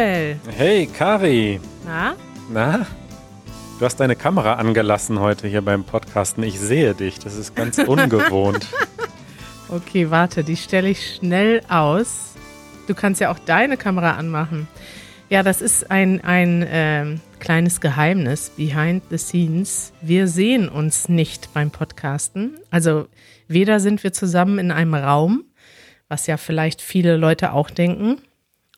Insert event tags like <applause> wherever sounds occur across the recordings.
Hey, Manuel. Hey, Kari. Na? Na? Du hast deine Kamera angelassen heute hier beim Podcasten. Ich sehe dich. Das ist ganz <laughs> ungewohnt. okay, warte, die stelle ich schnell aus. Du kannst ja auch deine Kamera anmachen. Ja, das ist ein, ein äh, kleines Geheimnis behind the scenes. Wir sehen uns nicht beim Podcasten. Also weder sind wir zusammen in einem Raum, was ja vielleicht viele Leute auch denken.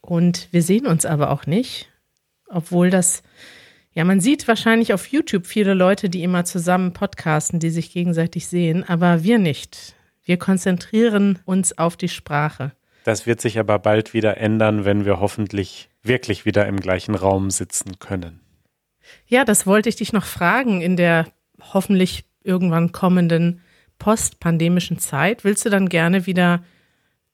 Und wir sehen uns aber auch nicht, obwohl das, ja, man sieht wahrscheinlich auf YouTube viele Leute, die immer zusammen podcasten, die sich gegenseitig sehen, aber wir nicht. Wir konzentrieren uns auf die Sprache. Das wird sich aber bald wieder ändern, wenn wir hoffentlich wirklich wieder im gleichen Raum sitzen können. Ja, das wollte ich dich noch fragen in der hoffentlich irgendwann kommenden postpandemischen Zeit. Willst du dann gerne wieder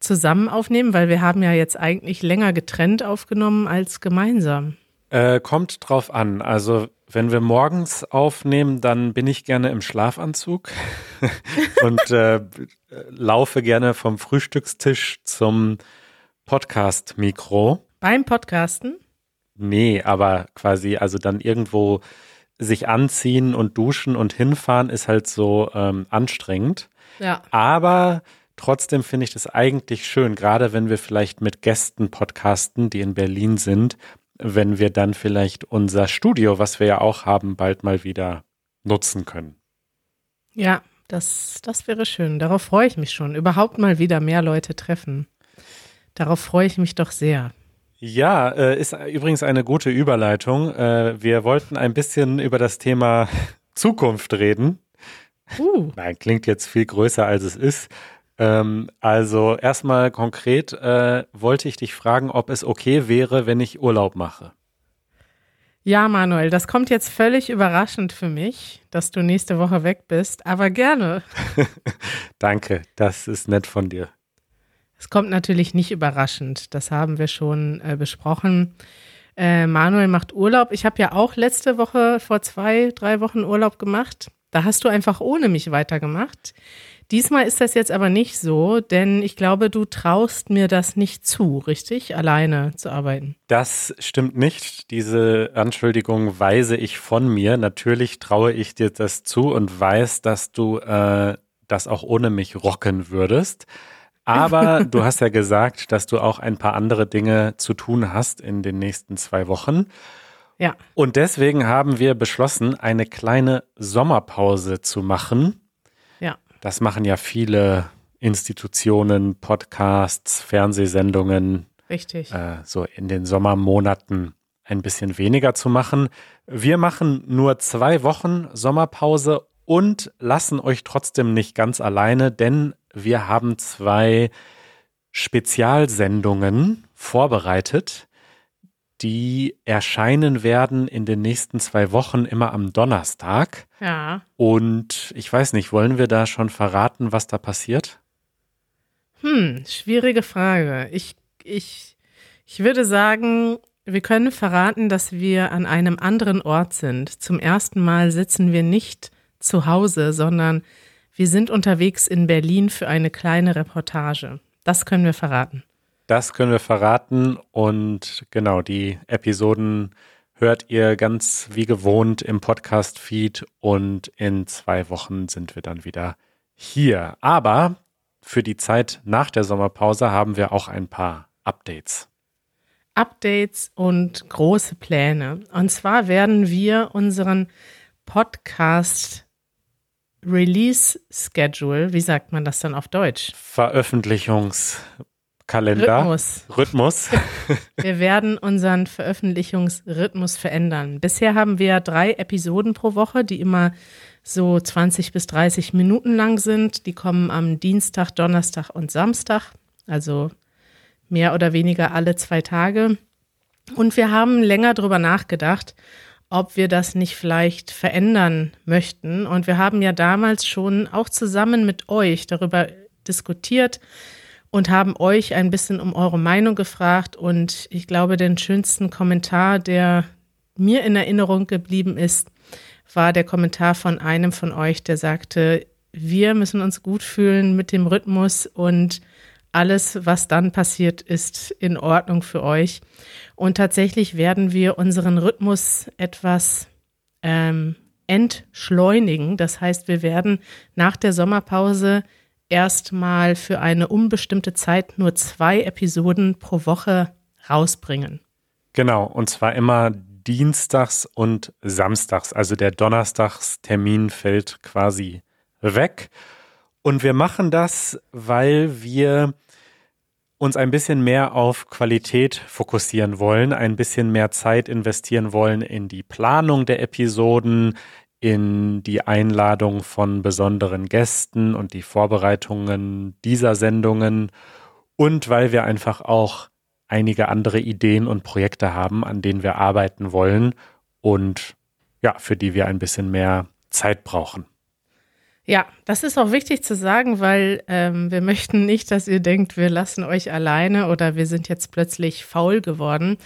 zusammen aufnehmen? Weil wir haben ja jetzt eigentlich länger getrennt aufgenommen als gemeinsam. Äh, kommt drauf an. Also wenn wir morgens aufnehmen, dann bin ich gerne im Schlafanzug <laughs> und äh, laufe gerne vom Frühstückstisch zum Podcast-Mikro. Beim Podcasten? Nee, aber quasi, also dann irgendwo sich anziehen und duschen und hinfahren ist halt so ähm, anstrengend. Ja. Aber trotzdem finde ich das eigentlich schön, gerade wenn wir vielleicht mit Gästen podcasten, die in Berlin sind, wenn wir dann vielleicht unser Studio, was wir ja auch haben, bald mal wieder nutzen können. Ja, das, das wäre schön. Darauf freue ich mich schon. Überhaupt mal wieder mehr Leute treffen. Darauf freue ich mich doch sehr. Ja, äh, ist übrigens eine gute Überleitung. Äh, wir wollten ein bisschen über das Thema <laughs> Zukunft reden. Uh. Nein, klingt jetzt viel größer, als es ist. Ähm, also erstmal konkret äh, wollte ich dich fragen, ob es okay wäre, wenn ich Urlaub mache. Ja, Manuel, das kommt jetzt völlig überraschend für mich, dass du nächste Woche weg bist, aber gerne. <laughs> Danke, das ist nett von dir. Es kommt natürlich nicht überraschend, das haben wir schon äh, besprochen. Äh, Manuel macht Urlaub. Ich habe ja auch letzte Woche vor zwei, drei Wochen Urlaub gemacht. Da hast du einfach ohne mich weitergemacht. Diesmal ist das jetzt aber nicht so, denn ich glaube, du traust mir das nicht zu, richtig? Alleine zu arbeiten. Das stimmt nicht. Diese Anschuldigung weise ich von mir. Natürlich traue ich dir das zu und weiß, dass du äh, das auch ohne mich rocken würdest. Aber <laughs> du hast ja gesagt, dass du auch ein paar andere Dinge zu tun hast in den nächsten zwei Wochen. Ja. Und deswegen haben wir beschlossen, eine kleine Sommerpause zu machen. Das machen ja viele Institutionen, Podcasts, Fernsehsendungen. Richtig. Äh, so in den Sommermonaten ein bisschen weniger zu machen. Wir machen nur zwei Wochen Sommerpause und lassen euch trotzdem nicht ganz alleine, denn wir haben zwei Spezialsendungen vorbereitet, die erscheinen werden in den nächsten zwei Wochen immer am Donnerstag. Ja. Und ich weiß nicht, wollen wir da schon verraten, was da passiert? Hm, schwierige Frage. Ich, ich, ich würde sagen, wir können verraten, dass wir an einem anderen Ort sind. Zum ersten Mal sitzen wir nicht zu Hause, sondern wir sind unterwegs in Berlin für eine kleine Reportage. Das können wir verraten. Das können wir verraten und genau, die Episoden hört ihr ganz wie gewohnt im Podcast-Feed und in zwei Wochen sind wir dann wieder hier. Aber für die Zeit nach der Sommerpause haben wir auch ein paar Updates. Updates und große Pläne. Und zwar werden wir unseren Podcast Release Schedule, wie sagt man das dann auf Deutsch? Veröffentlichungskalender. Rhythmus. Rhythmus. <laughs> Wir werden unseren Veröffentlichungsrhythmus verändern. Bisher haben wir drei Episoden pro Woche, die immer so 20 bis 30 Minuten lang sind. Die kommen am Dienstag, Donnerstag und Samstag, also mehr oder weniger alle zwei Tage. Und wir haben länger drüber nachgedacht, ob wir das nicht vielleicht verändern möchten. Und wir haben ja damals schon auch zusammen mit euch darüber diskutiert und haben euch ein bisschen um eure Meinung gefragt. Und ich glaube, den schönsten Kommentar, der mir in Erinnerung geblieben ist, war der Kommentar von einem von euch, der sagte, wir müssen uns gut fühlen mit dem Rhythmus und alles, was dann passiert, ist in Ordnung für euch. Und tatsächlich werden wir unseren Rhythmus etwas ähm, entschleunigen. Das heißt, wir werden nach der Sommerpause erstmal für eine unbestimmte Zeit nur zwei Episoden pro Woche rausbringen. Genau, und zwar immer dienstags und samstags. Also der Donnerstagstermin fällt quasi weg. Und wir machen das, weil wir uns ein bisschen mehr auf Qualität fokussieren wollen, ein bisschen mehr Zeit investieren wollen in die Planung der Episoden, in die Einladung von besonderen Gästen und die Vorbereitungen dieser Sendungen und weil wir einfach auch einige andere Ideen und Projekte haben, an denen wir arbeiten wollen und ja, für die wir ein bisschen mehr Zeit brauchen. Ja, das ist auch wichtig zu sagen, weil ähm, wir möchten nicht, dass ihr denkt, wir lassen euch alleine oder wir sind jetzt plötzlich faul geworden.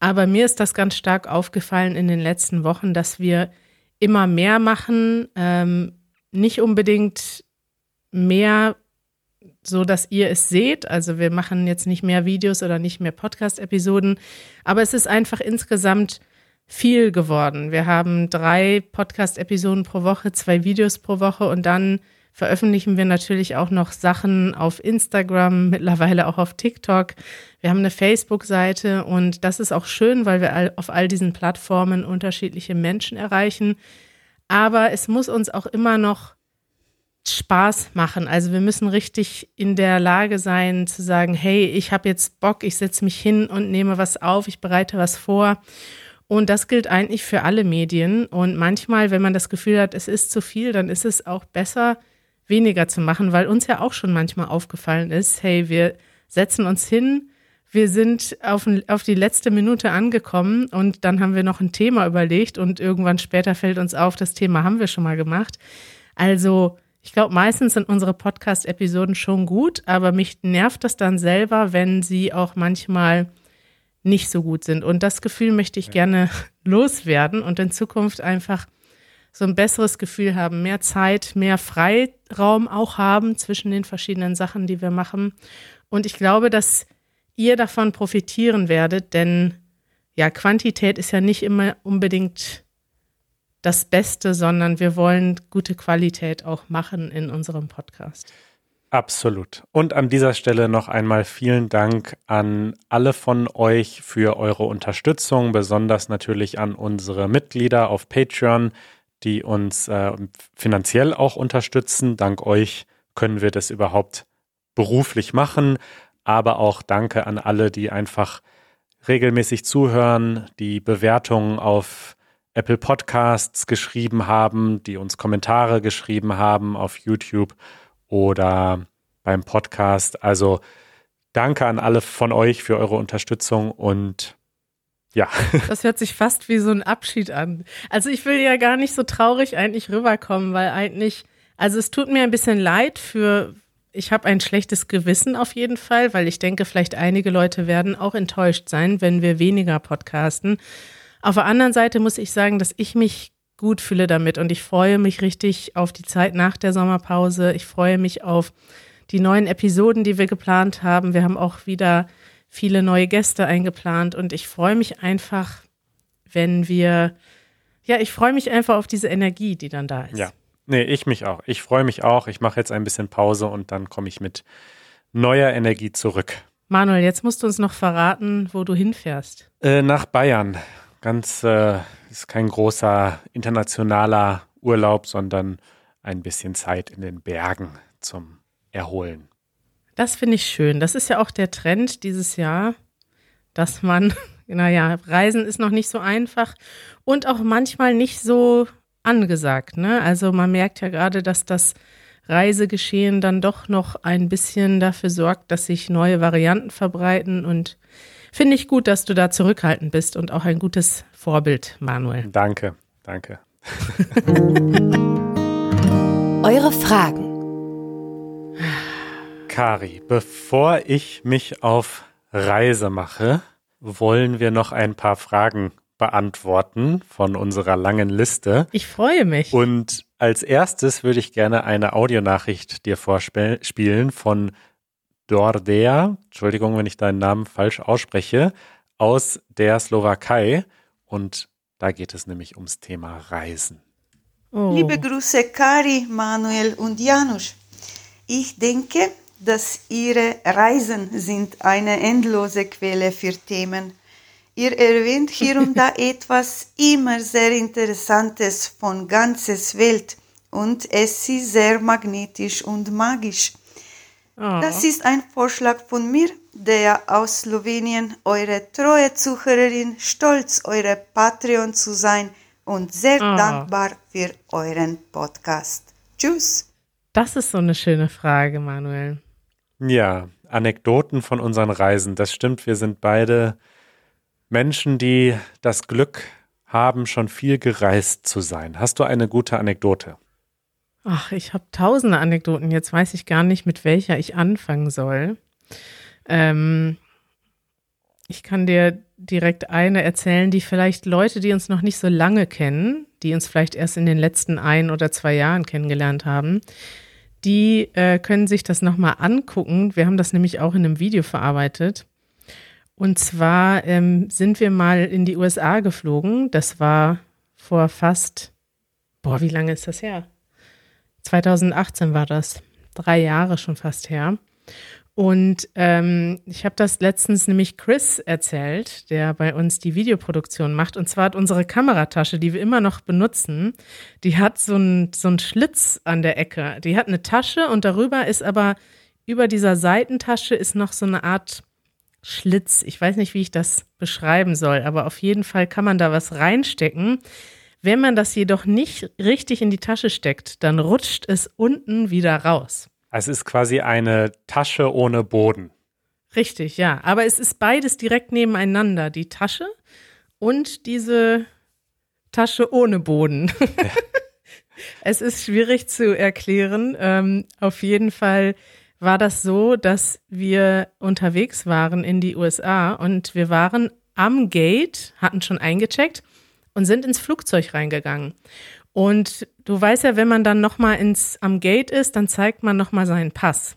Aber mir ist das ganz stark aufgefallen in den letzten Wochen, dass wir immer mehr machen, ähm, nicht unbedingt mehr so, dass ihr es seht. Also wir machen jetzt nicht mehr Videos oder nicht mehr Podcast-Episoden, aber es ist einfach insgesamt viel geworden. Wir haben drei Podcast-Episoden pro Woche, zwei Videos pro Woche und dann veröffentlichen wir natürlich auch noch Sachen auf Instagram, mittlerweile auch auf TikTok. Wir haben eine Facebook-Seite und das ist auch schön, weil wir auf all diesen Plattformen unterschiedliche Menschen erreichen. Aber es muss uns auch immer noch Spaß machen. Also wir müssen richtig in der Lage sein zu sagen, hey, ich habe jetzt Bock, ich setze mich hin und nehme was auf, ich bereite was vor. Und das gilt eigentlich für alle Medien. Und manchmal, wenn man das Gefühl hat, es ist zu viel, dann ist es auch besser, weniger zu machen, weil uns ja auch schon manchmal aufgefallen ist, hey, wir setzen uns hin, wir sind auf, auf die letzte Minute angekommen und dann haben wir noch ein Thema überlegt und irgendwann später fällt uns auf, das Thema haben wir schon mal gemacht. Also, ich glaube, meistens sind unsere Podcast-Episoden schon gut, aber mich nervt das dann selber, wenn sie auch manchmal nicht so gut sind. Und das Gefühl möchte ich gerne <laughs> loswerden und in Zukunft einfach so ein besseres Gefühl haben, mehr Zeit, mehr Freiraum auch haben zwischen den verschiedenen Sachen, die wir machen. Und ich glaube, dass ihr davon profitieren werdet, denn ja, Quantität ist ja nicht immer unbedingt das Beste, sondern wir wollen gute Qualität auch machen in unserem Podcast. Absolut. Und an dieser Stelle noch einmal vielen Dank an alle von euch für eure Unterstützung, besonders natürlich an unsere Mitglieder auf Patreon, die uns äh, finanziell auch unterstützen. Dank euch können wir das überhaupt beruflich machen. Aber auch danke an alle, die einfach regelmäßig zuhören, die Bewertungen auf Apple Podcasts geschrieben haben, die uns Kommentare geschrieben haben auf YouTube oder beim Podcast. Also danke an alle von euch für eure Unterstützung und ja. <laughs> Das hört sich fast wie so ein Abschied an. Also ich will ja gar nicht so traurig eigentlich rüberkommen, weil eigentlich, also es tut mir ein bisschen leid für, ich habe ein schlechtes Gewissen auf jeden Fall, weil ich denke, vielleicht einige Leute werden auch enttäuscht sein, wenn wir weniger podcasten. Auf der anderen Seite muss ich sagen, dass ich mich gut fühle damit und ich freue mich richtig auf die Zeit nach der Sommerpause. Ich freue mich auf die neuen Episoden, die wir geplant haben. Wir haben auch wieder viele neue Gäste eingeplant und ich freue mich einfach, wenn wir, ja, ich freue mich einfach auf diese Energie, die dann da ist. Ja, nee, ich mich auch. Ich freue mich auch. Ich mache jetzt ein bisschen Pause und dann komme ich mit neuer Energie zurück. Manuel, jetzt musst du uns noch verraten, wo du hinfährst. Äh, nach Bayern ganz, äh, ist kein großer internationaler Urlaub, sondern ein bisschen Zeit in den Bergen zum Erholen. Das finde ich schön. Das ist ja auch der Trend dieses Jahr, dass man, <laughs> naja, Reisen ist noch nicht so einfach und auch manchmal nicht so angesagt. Ne? Also man merkt ja gerade, dass das Reisegeschehen dann doch noch ein bisschen dafür sorgt, dass sich neue Varianten verbreiten und finde ich gut, dass du da zurückhaltend bist und auch ein gutes Vorbild, Manuel. Danke, danke. <laughs> Eure Fragen. Kari, bevor ich mich auf Reise mache, wollen wir noch ein paar Fragen beantworten von unserer langen Liste. Ich freue mich. Und als erstes würde ich gerne eine Audionachricht dir vorspielen von Dordea, Entschuldigung, wenn ich deinen Namen falsch ausspreche, aus der Slowakei. Und da geht es nämlich ums Thema Reisen. Oh. Liebe Grüße, Kari, Manuel und Janusz. Ich denke, dass Ihre Reisen sind eine endlose Quelle für Themen. Ihr erwähnt hier und da <laughs> etwas immer sehr Interessantes von ganzes Welt und es ist sehr magnetisch und magisch. Oh. Das ist ein Vorschlag von mir, der aus Slowenien, eure treue Zuhörerin, stolz, eure Patreon zu sein und sehr oh. dankbar für euren Podcast. Tschüss. Das ist so eine schöne Frage, Manuel. Ja, Anekdoten von unseren Reisen. Das stimmt, wir sind beide Menschen, die das Glück haben, schon viel gereist zu sein. Hast du eine gute Anekdote? Ach, ich habe tausende Anekdoten. Jetzt weiß ich gar nicht, mit welcher ich anfangen soll. Ähm, ich kann dir direkt eine erzählen, die vielleicht Leute, die uns noch nicht so lange kennen, die uns vielleicht erst in den letzten ein oder zwei Jahren kennengelernt haben, die äh, können sich das nochmal angucken. Wir haben das nämlich auch in einem Video verarbeitet. Und zwar ähm, sind wir mal in die USA geflogen. Das war vor fast, boah, wie lange ist das her? 2018 war das. Drei Jahre schon fast her. Und ähm, ich habe das letztens nämlich Chris erzählt, der bei uns die Videoproduktion macht. Und zwar hat unsere Kameratasche, die wir immer noch benutzen, die hat so einen so Schlitz an der Ecke. Die hat eine Tasche und darüber ist aber über dieser Seitentasche ist noch so eine Art Schlitz. Ich weiß nicht, wie ich das beschreiben soll, aber auf jeden Fall kann man da was reinstecken. Wenn man das jedoch nicht richtig in die Tasche steckt, dann rutscht es unten wieder raus. Es ist quasi eine Tasche ohne Boden. Richtig, ja. Aber es ist beides direkt nebeneinander. Die Tasche und diese Tasche ohne Boden. Ja. <laughs> es ist schwierig zu erklären. Ähm, auf jeden Fall war das so, dass wir unterwegs waren in die USA und wir waren am Gate, hatten schon eingecheckt und sind ins Flugzeug reingegangen. Und du weißt ja, wenn man dann nochmal ins am Gate ist, dann zeigt man nochmal seinen Pass.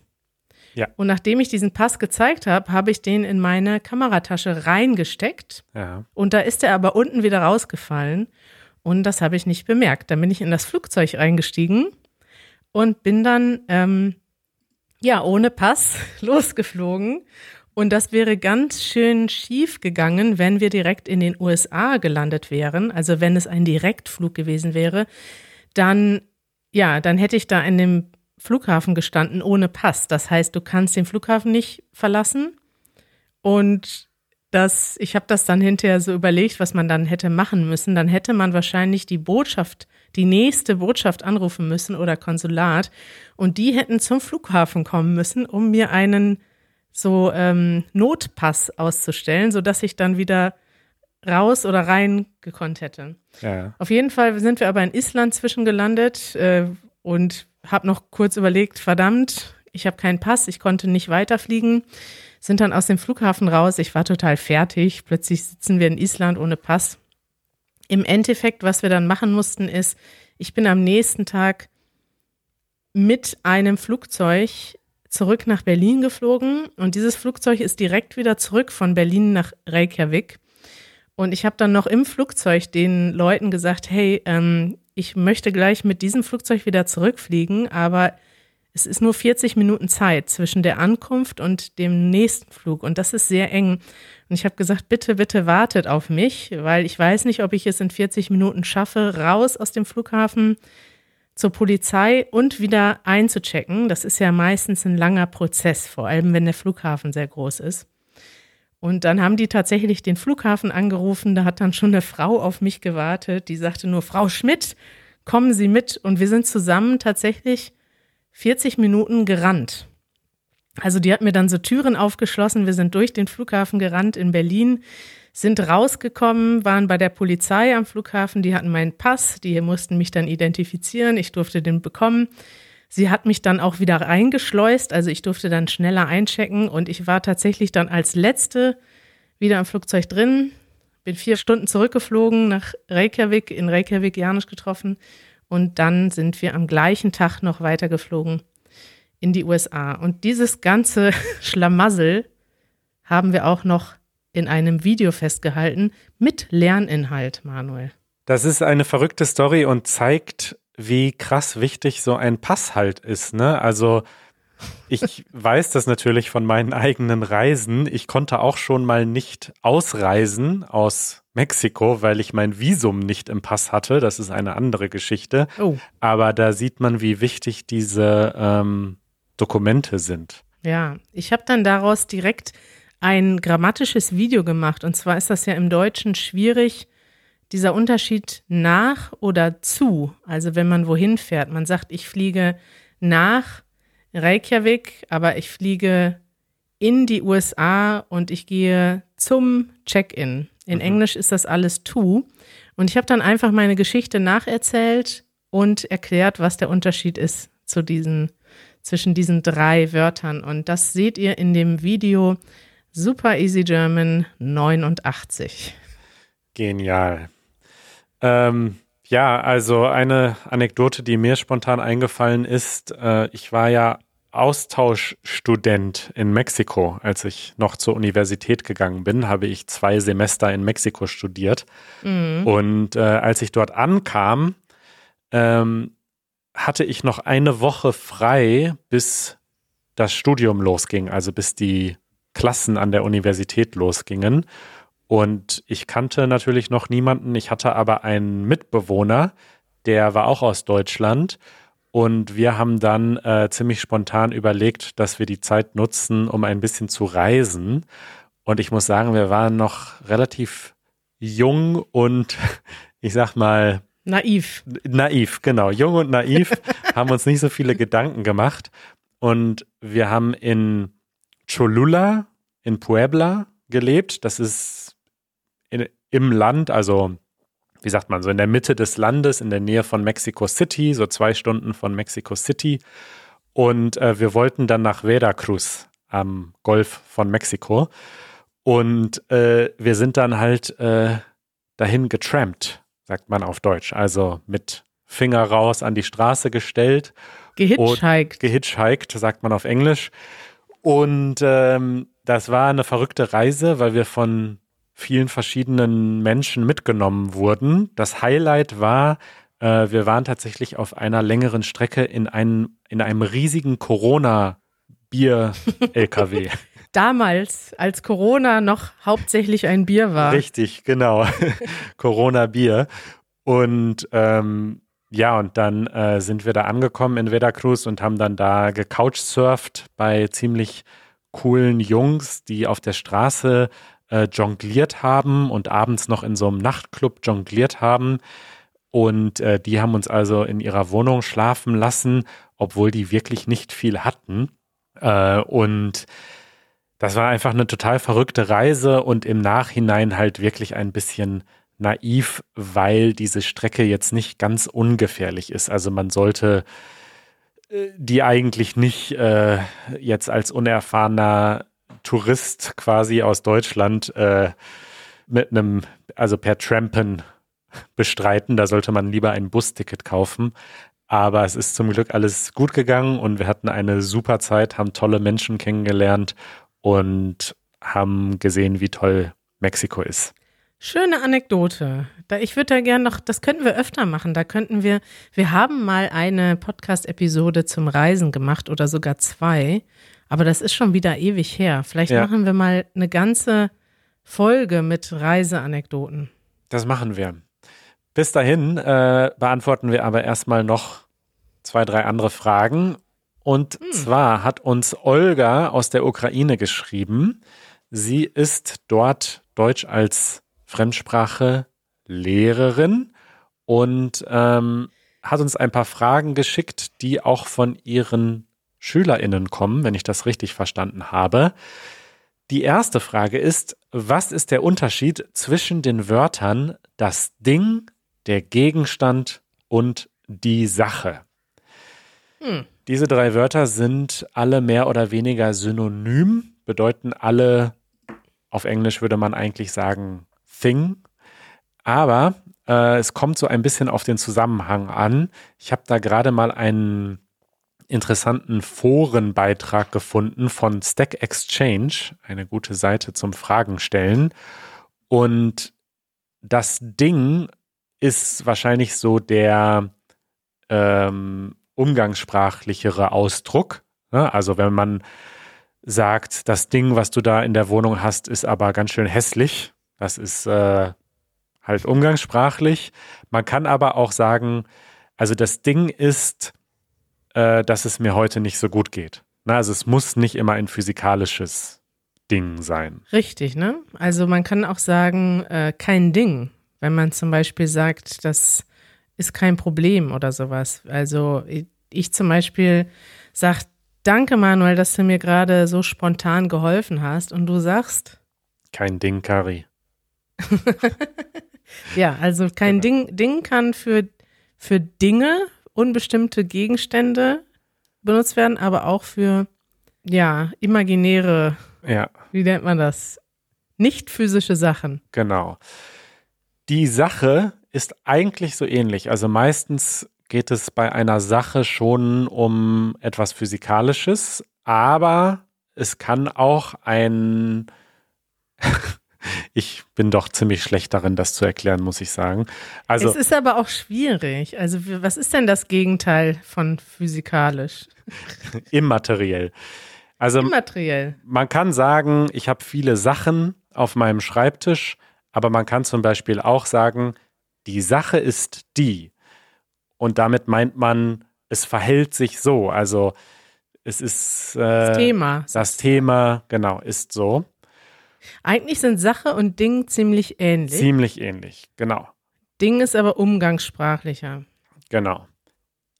Ja. Und nachdem ich diesen Pass gezeigt habe, habe ich den in meine Kameratasche reingesteckt. Ja. Und da ist er aber unten wieder rausgefallen. Und das habe ich nicht bemerkt. Dann bin ich in das Flugzeug eingestiegen und bin dann ähm, ja ohne Pass <laughs> losgeflogen und das wäre ganz schön schief gegangen, wenn wir direkt in den USA gelandet wären. Also wenn es ein Direktflug gewesen wäre, dann, ja, dann hätte ich da in dem Flughafen gestanden ohne Pass. Das heißt, du kannst den Flughafen nicht verlassen. Und das, ich habe das dann hinterher so überlegt, was man dann hätte machen müssen. Dann hätte man wahrscheinlich die Botschaft, die nächste Botschaft anrufen müssen oder Konsulat. Und die hätten zum Flughafen kommen müssen, um mir einen so ähm, Notpass auszustellen, sodass ich dann wieder raus oder rein gekonnt hätte. Ja. Auf jeden Fall sind wir aber in Island zwischengelandet äh, und habe noch kurz überlegt, verdammt, ich habe keinen Pass, ich konnte nicht weiterfliegen. Sind dann aus dem Flughafen raus, ich war total fertig. Plötzlich sitzen wir in Island ohne Pass. Im Endeffekt, was wir dann machen mussten, ist, ich bin am nächsten Tag mit einem Flugzeug zurück nach Berlin geflogen und dieses Flugzeug ist direkt wieder zurück von Berlin nach Reykjavik. Und ich habe dann noch im Flugzeug den Leuten gesagt, hey, ähm, ich möchte gleich mit diesem Flugzeug wieder zurückfliegen, aber es ist nur 40 Minuten Zeit zwischen der Ankunft und dem nächsten Flug und das ist sehr eng. Und ich habe gesagt, bitte, bitte wartet auf mich, weil ich weiß nicht, ob ich es in 40 Minuten schaffe, raus aus dem Flughafen zur Polizei und wieder einzuchecken. Das ist ja meistens ein langer Prozess, vor allem wenn der Flughafen sehr groß ist. Und dann haben die tatsächlich den Flughafen angerufen. Da hat dann schon eine Frau auf mich gewartet. Die sagte nur, Frau Schmidt, kommen Sie mit. Und wir sind zusammen tatsächlich 40 Minuten gerannt. Also die hat mir dann so Türen aufgeschlossen. Wir sind durch den Flughafen gerannt in Berlin sind rausgekommen, waren bei der Polizei am Flughafen, die hatten meinen Pass, die mussten mich dann identifizieren, ich durfte den bekommen. Sie hat mich dann auch wieder reingeschleust, also ich durfte dann schneller einchecken und ich war tatsächlich dann als letzte wieder am Flugzeug drin, bin vier Stunden zurückgeflogen nach Reykjavik, in Reykjavik Janusz getroffen und dann sind wir am gleichen Tag noch weitergeflogen in die USA. Und dieses ganze <laughs> Schlamassel haben wir auch noch in einem Video festgehalten mit Lerninhalt, Manuel. Das ist eine verrückte Story und zeigt, wie krass wichtig so ein Pass halt ist. Ne? Also ich <laughs> weiß das natürlich von meinen eigenen Reisen. Ich konnte auch schon mal nicht ausreisen aus Mexiko, weil ich mein Visum nicht im Pass hatte. Das ist eine andere Geschichte. Oh. Aber da sieht man, wie wichtig diese ähm, Dokumente sind. Ja, ich habe dann daraus direkt ein grammatisches Video gemacht. Und zwar ist das ja im Deutschen schwierig, dieser Unterschied nach oder zu. Also wenn man wohin fährt. Man sagt, ich fliege nach Reykjavik, aber ich fliege in die USA und ich gehe zum Check-in. In mhm. Englisch ist das alles to. Und ich habe dann einfach meine Geschichte nacherzählt und erklärt, was der Unterschied ist zu diesen, zwischen diesen drei Wörtern. Und das seht ihr in dem Video Super Easy German 89. Genial. Ähm, ja, also eine Anekdote, die mir spontan eingefallen ist, äh, ich war ja Austauschstudent in Mexiko. Als ich noch zur Universität gegangen bin, habe ich zwei Semester in Mexiko studiert. Mhm. Und äh, als ich dort ankam, ähm, hatte ich noch eine Woche frei, bis das Studium losging, also bis die Klassen an der Universität losgingen. Und ich kannte natürlich noch niemanden. Ich hatte aber einen Mitbewohner, der war auch aus Deutschland. Und wir haben dann äh, ziemlich spontan überlegt, dass wir die Zeit nutzen, um ein bisschen zu reisen. Und ich muss sagen, wir waren noch relativ jung und <laughs> ich sag mal. Naiv. Naiv, genau. Jung und naiv, <laughs> haben uns nicht so viele Gedanken gemacht. Und wir haben in Cholula in Puebla gelebt. Das ist in, im Land, also wie sagt man, so in der Mitte des Landes, in der Nähe von Mexico City, so zwei Stunden von Mexico City. Und äh, wir wollten dann nach Veracruz am Golf von Mexiko. Und äh, wir sind dann halt äh, dahin getrampt, sagt man auf Deutsch. Also mit Finger raus an die Straße gestellt. Gehitchhiked. Gehitchhiked, sagt man auf Englisch. Und ähm, das war eine verrückte Reise, weil wir von vielen verschiedenen Menschen mitgenommen wurden. Das Highlight war, äh, wir waren tatsächlich auf einer längeren Strecke in einem, in einem riesigen Corona-Bier-LKW. <laughs> Damals, als Corona noch hauptsächlich ein Bier war. Richtig, genau. <laughs> Corona-Bier. Und ähm, ja, und dann äh, sind wir da angekommen in Veracruz und haben dann da gecouchsurft bei ziemlich coolen Jungs, die auf der Straße äh, jongliert haben und abends noch in so einem Nachtclub jongliert haben. Und äh, die haben uns also in ihrer Wohnung schlafen lassen, obwohl die wirklich nicht viel hatten. Äh, und das war einfach eine total verrückte Reise und im Nachhinein halt wirklich ein bisschen naiv, weil diese Strecke jetzt nicht ganz ungefährlich ist. Also man sollte äh, die eigentlich nicht äh, jetzt als unerfahrener Tourist quasi aus Deutschland äh, mit einem, also per Trampen bestreiten. Da sollte man lieber ein Busticket kaufen. Aber es ist zum Glück alles gut gegangen und wir hatten eine super Zeit, haben tolle Menschen kennengelernt und haben gesehen, wie toll Mexiko ist. Schöne Anekdote. Da, ich würde da gerne noch, das könnten wir öfter machen. Da könnten wir, wir haben mal eine Podcast-Episode zum Reisen gemacht oder sogar zwei, aber das ist schon wieder ewig her. Vielleicht ja. machen wir mal eine ganze Folge mit Reiseanekdoten. Das machen wir. Bis dahin äh, beantworten wir aber erstmal noch zwei, drei andere Fragen. Und hm. zwar hat uns Olga aus der Ukraine geschrieben. Sie ist dort Deutsch als Fremdsprache Lehrerin und ähm, hat uns ein paar Fragen geschickt, die auch von ihren SchülerInnen kommen, wenn ich das richtig verstanden habe. Die erste Frage ist, was ist der Unterschied zwischen den Wörtern das Ding, der Gegenstand und die Sache? Hm. Diese drei Wörter sind alle mehr oder weniger synonym, bedeuten alle, auf Englisch würde man eigentlich sagen, Thing. Aber äh, es kommt so ein bisschen auf den Zusammenhang an. Ich habe da gerade mal einen interessanten Forenbeitrag gefunden von Stack Exchange, eine gute Seite zum Fragen stellen. Und das Ding ist wahrscheinlich so der ähm, umgangssprachlichere Ausdruck. Ne? Also wenn man sagt, das Ding, was du da in der Wohnung hast, ist aber ganz schön hässlich. Das ist äh, halt umgangssprachlich. Man kann aber auch sagen, also das Ding ist, äh, dass es mir heute nicht so gut geht. Na, also es muss nicht immer ein physikalisches Ding sein. Richtig, ne? Also man kann auch sagen, äh, kein Ding, wenn man zum Beispiel sagt, das ist kein Problem oder sowas. Also ich, ich zum Beispiel sage, danke Manuel, dass du mir gerade so spontan geholfen hast und du sagst. Kein Ding, Kari. <laughs> ja, also kein genau. Ding, Ding kann für, für Dinge, unbestimmte Gegenstände benutzt werden, aber auch für, ja, imaginäre, ja. wie nennt man das? Nicht physische Sachen. Genau. Die Sache ist eigentlich so ähnlich. Also meistens geht es bei einer Sache schon um etwas Physikalisches, aber es kann auch ein <laughs> ich bin doch ziemlich schlecht darin, das zu erklären, muss ich sagen. Also, es ist aber auch schwierig. Also, was ist denn das Gegenteil von physikalisch? <laughs> Immateriell. Also, Immateriell. Man kann sagen, ich habe viele Sachen auf meinem Schreibtisch, aber man kann zum Beispiel auch sagen, die Sache ist die. Und damit meint man, es verhält sich so. Also, es ist äh, das Thema. Das Thema, genau, ist so. Eigentlich sind Sache und Ding ziemlich ähnlich. Ziemlich ähnlich, genau. Ding ist aber umgangssprachlicher. Genau.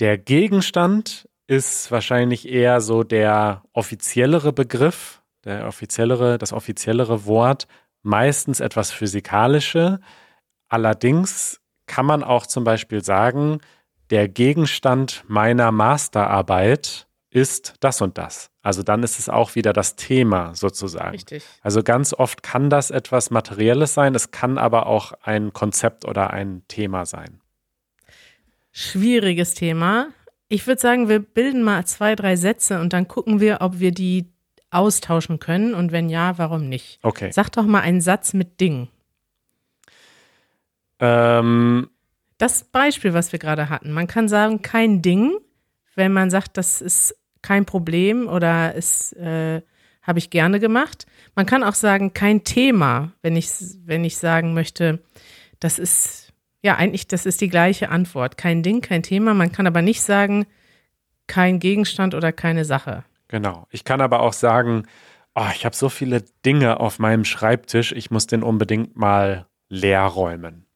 Der Gegenstand ist wahrscheinlich eher so der offiziellere Begriff, der offiziellere, das offiziellere Wort, meistens etwas physikalische. Allerdings kann man auch zum Beispiel sagen, der Gegenstand meiner Masterarbeit ist das und das. Also dann ist es auch wieder das Thema sozusagen. Richtig. Also ganz oft kann das etwas Materielles sein, es kann aber auch ein Konzept oder ein Thema sein. Schwieriges Thema. Ich würde sagen, wir bilden mal zwei, drei Sätze und dann gucken wir, ob wir die austauschen können und wenn ja, warum nicht. Okay. Sag doch mal einen Satz mit Ding. Ähm, das Beispiel, was wir gerade hatten. Man kann sagen, kein Ding, wenn man sagt, das ist kein Problem oder es äh, habe ich gerne gemacht. Man kann auch sagen, kein Thema, wenn ich, wenn ich sagen möchte, das ist, ja, eigentlich, das ist die gleiche Antwort. Kein Ding, kein Thema. Man kann aber nicht sagen, kein Gegenstand oder keine Sache. Genau. Ich kann aber auch sagen, oh, ich habe so viele Dinge auf meinem Schreibtisch, ich muss den unbedingt mal leer räumen.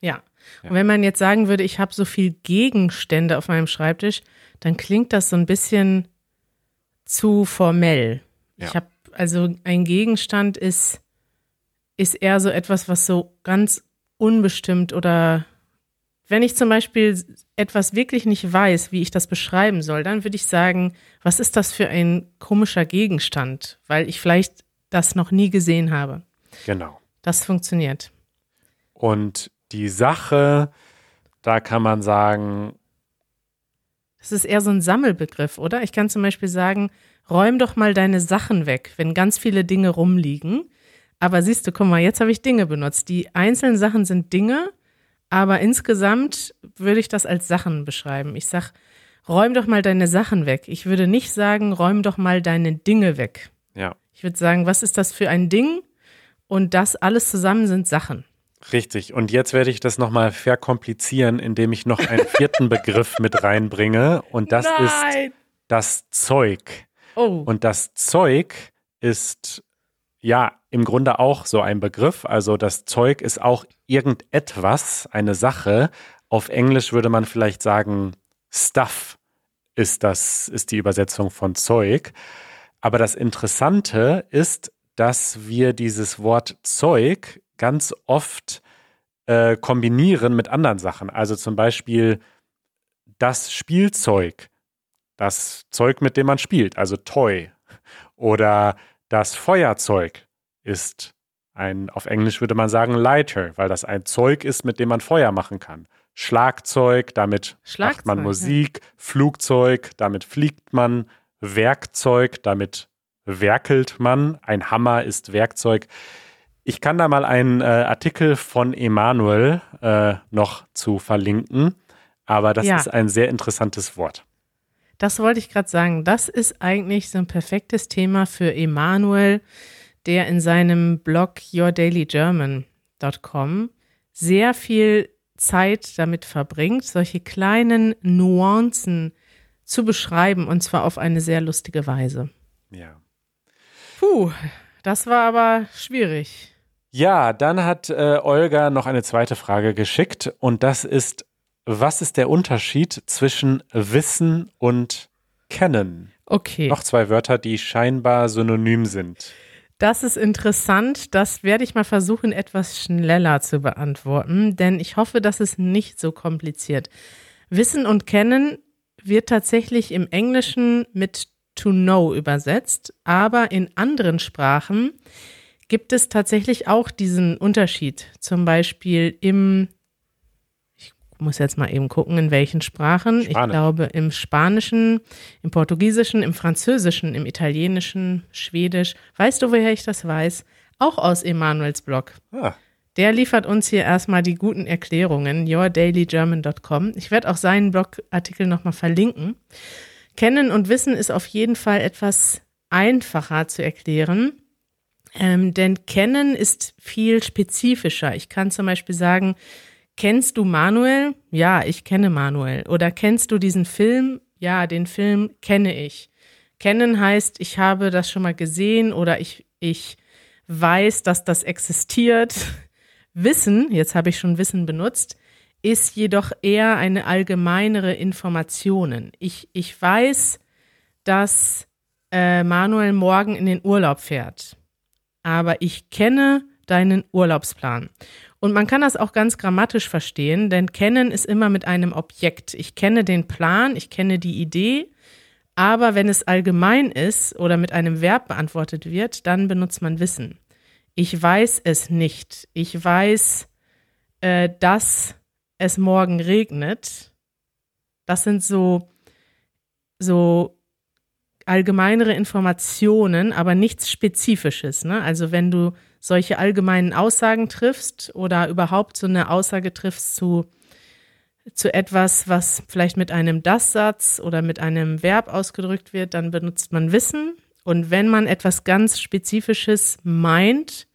Ja. Ja. Und wenn man jetzt sagen würde, ich habe so viele Gegenstände auf meinem Schreibtisch, dann klingt das so ein bisschen zu formell. Ja. Ich habe also ein Gegenstand ist ist eher so etwas, was so ganz unbestimmt oder wenn ich zum Beispiel etwas wirklich nicht weiß, wie ich das beschreiben soll, dann würde ich sagen, was ist das für ein komischer Gegenstand, weil ich vielleicht das noch nie gesehen habe. Genau. Das funktioniert. Und die Sache, da kann man sagen, das ist eher so ein Sammelbegriff, oder? Ich kann zum Beispiel sagen, räum doch mal deine Sachen weg, wenn ganz viele Dinge rumliegen. Aber siehst du, guck mal, jetzt habe ich Dinge benutzt. Die einzelnen Sachen sind Dinge, aber insgesamt würde ich das als Sachen beschreiben. Ich sag, räum doch mal deine Sachen weg. Ich würde nicht sagen, räum doch mal deine Dinge weg. Ja. Ich würde sagen, was ist das für ein Ding? Und das alles zusammen sind Sachen. Richtig. Und jetzt werde ich das nochmal verkomplizieren, indem ich noch einen vierten Begriff mit reinbringe. Und das Nein. ist das Zeug. Oh. Und das Zeug ist ja im Grunde auch so ein Begriff. Also das Zeug ist auch irgendetwas, eine Sache. Auf Englisch würde man vielleicht sagen, Stuff ist das, ist die Übersetzung von Zeug. Aber das Interessante ist, dass wir dieses Wort Zeug ganz oft äh, kombinieren mit anderen Sachen. Also zum Beispiel das Spielzeug, das Zeug, mit dem man spielt, also Toy. Oder das Feuerzeug ist ein, auf Englisch würde man sagen Lighter, weil das ein Zeug ist, mit dem man Feuer machen kann. Schlagzeug, damit Schlagzeug, macht man Musik, Flugzeug, damit fliegt man, Werkzeug, damit werkelt man, ein Hammer ist Werkzeug. Ich kann da mal einen äh, Artikel von Emanuel äh, noch zu verlinken, aber das Ja. ist ein sehr interessantes Wort. Das wollte ich gerade sagen. Das ist eigentlich so ein perfektes Thema für Emanuel, der in seinem Blog yourdailygerman.com sehr viel Zeit damit verbringt, solche kleinen Nuancen zu beschreiben und zwar auf eine sehr lustige Weise. Ja. Puh, das war aber schwierig. Ja, dann hat äh, Olga noch eine zweite Frage geschickt und das ist, was ist der Unterschied zwischen Wissen und Kennen? Okay. Noch zwei Wörter, die scheinbar synonym sind. Das ist interessant. Das werde ich mal versuchen, etwas schneller zu beantworten, denn ich hoffe, das ist nicht so kompliziert. Wissen und Kennen wird tatsächlich im Englischen mit to know übersetzt, aber in anderen Sprachen gibt es tatsächlich auch diesen Unterschied. Zum Beispiel im, ich muss jetzt mal eben gucken, in welchen Sprachen. Ich Spanisch. glaube im Spanischen, im Portugiesischen, im Französischen, im Italienischen, Schwedisch. Weißt du, woher ich das weiß? Auch aus Emanuels Blog. Ah, Der liefert uns hier erstmal die guten Erklärungen, yourdailygerman.com. Ich werde auch seinen Blogartikel nochmal verlinken. Kennen und Wissen ist auf jeden Fall etwas einfacher zu erklären, ähm, denn Kennen ist viel spezifischer. Ich kann zum Beispiel sagen, kennst du Manuel? Ja, ich kenne Manuel. Oder kennst du diesen Film? Ja, den Film kenne ich. Kennen heißt, ich habe das schon mal gesehen oder ich, ich weiß, dass das existiert. <laughs> Wissen, jetzt habe ich schon Wissen benutzt, ist jedoch eher eine allgemeinere Informationen. Ich, ich weiß, dass äh, Manuel morgen in den Urlaub fährt, aber ich kenne deinen Urlaubsplan. Und man kann das auch ganz grammatisch verstehen, denn kennen ist immer mit einem Objekt. Ich kenne den Plan, ich kenne die Idee, aber wenn es allgemein ist oder mit einem Verb beantwortet wird, dann benutzt man Wissen. Ich weiß es nicht. Ich weiß, äh, dass es morgen regnet. Das sind so, so allgemeinere Informationen, aber nichts Spezifisches. Ne? Also wenn du solche allgemeinen Aussagen triffst oder überhaupt so eine Aussage triffst zu, zu etwas, was vielleicht mit einem Das-Satz oder mit einem Verb ausgedrückt wird, dann benutzt man Wissen. Und wenn man etwas ganz Spezifisches meint,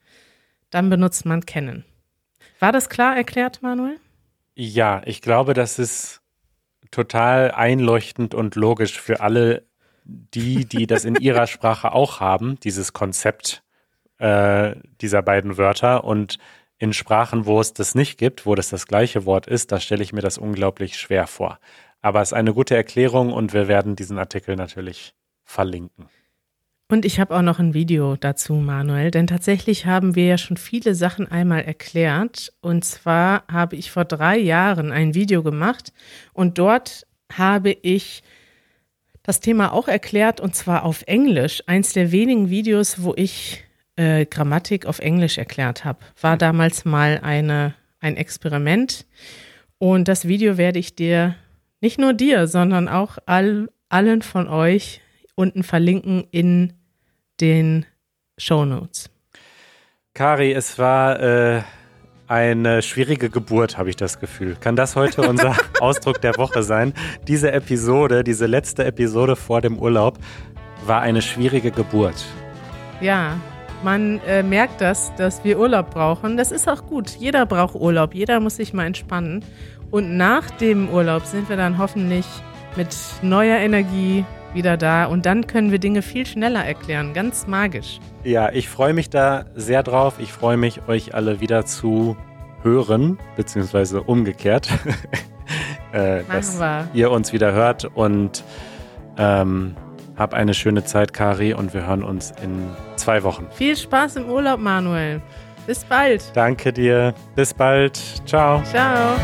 dann benutzt man Kennen. War das klar erklärt, Manuel? Ja, ich glaube, das ist total einleuchtend und logisch für alle die, die das in ihrer Sprache auch haben, dieses Konzept äh, dieser beiden Wörter. Und in Sprachen, wo es das nicht gibt, wo das das gleiche Wort ist, da stelle ich mir das unglaublich schwer vor. Aber es ist eine gute Erklärung und wir werden diesen Artikel natürlich verlinken. Und ich habe auch noch ein Video dazu, Manuel, denn tatsächlich haben wir ja schon viele Sachen einmal erklärt. Und zwar habe ich vor drei Jahren ein Video gemacht und dort habe ich das Thema auch erklärt und zwar auf Englisch. Eins der wenigen Videos, wo ich äh, Grammatik auf Englisch erklärt habe. War damals mal eine, ein Experiment. Und das Video werde ich dir, nicht nur dir, sondern auch all, allen von euch unten verlinken in den Show Notes. Kari, es war äh, eine schwierige Geburt, habe ich das Gefühl. Kann das heute <laughs> unser Ausdruck der Woche sein? Diese Episode, diese letzte Episode vor dem Urlaub, war eine schwierige Geburt. Ja, man äh, merkt das, dass wir Urlaub brauchen. Das ist auch gut. Jeder braucht Urlaub. Jeder muss sich mal entspannen. Und nach dem Urlaub sind wir dann hoffentlich mit neuer Energie wieder da. Und dann können wir Dinge viel schneller erklären. Ganz magisch. Ja, ich freue mich da sehr drauf. Ich freue mich, euch alle wieder zu hören, beziehungsweise umgekehrt, <laughs> äh, dass wir. ihr uns wieder hört und ähm, hab eine schöne Zeit, Kari, und wir hören uns in zwei Wochen. Viel Spaß im Urlaub, Manuel. Bis bald. Danke dir. Bis bald. Ciao. Ciao.